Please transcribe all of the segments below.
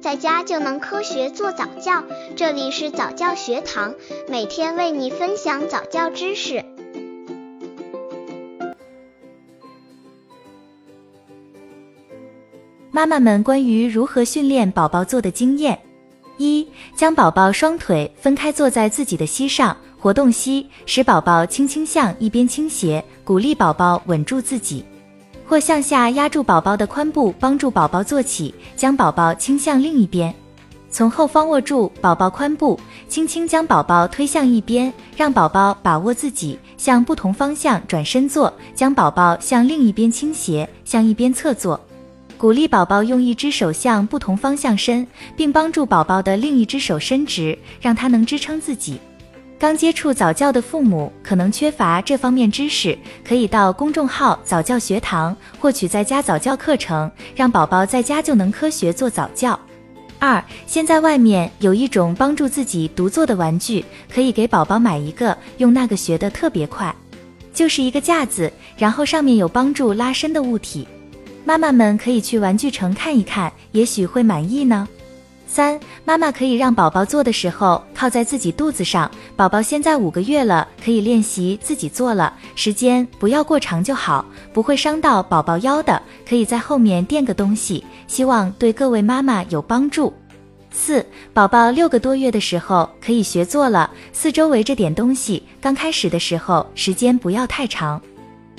在家就能科学做早教。这里是早教学堂，每天为你分享早教知识。妈妈们关于如何训练宝宝坐的经验：一、将宝宝双腿分开坐在自己的膝上，活动膝，使宝宝轻轻向一边倾斜，鼓励宝宝稳住自己。或向下压住宝宝的髋部，帮助宝宝坐起，将宝宝倾向另一边。从后方握住宝宝髋部，轻轻将宝宝推向一边，让宝宝把握自己，向不同方向转身坐，将宝宝向另一边倾斜，向一边侧坐。鼓励宝宝用一只手向不同方向伸，并帮助宝宝的另一只手伸直，让他能支撑自己。刚接触早教的父母可能缺乏这方面知识，可以到公众号早教学堂获取在家早教课程，让宝宝在家就能科学做早教。二，现在外面有一种帮助自己独坐的玩具，可以给宝宝买一个，用那个学得特别快。就是一个架子，然后上面有帮助拉伸的物体。妈妈们可以去玩具城看一看，也许会满意呢。三，妈妈可以让宝宝坐的时候靠在自己肚子上。宝宝现在五个月了，可以练习自己坐了，时间不要过长就好，不会伤到宝宝腰的。可以在后面垫个东西，希望对各位妈妈有帮助。四，宝宝六个多月的时候可以学坐了，四周围着点东西。刚开始的时候时间不要太长。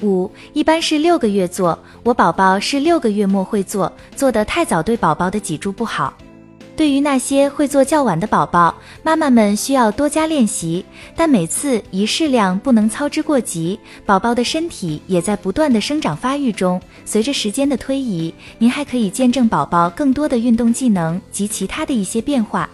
五，一般是六个月坐，我宝宝是六个月末会坐，坐得太早对宝宝的脊柱不好。对于那些会做较晚的宝宝，妈妈们需要多加练习，但每次宜适量，不能操之过急。宝宝的身体也在不断的生长发育中，随着时间的推移，您还可以见证宝宝更多的运动技能及其他的一些变化。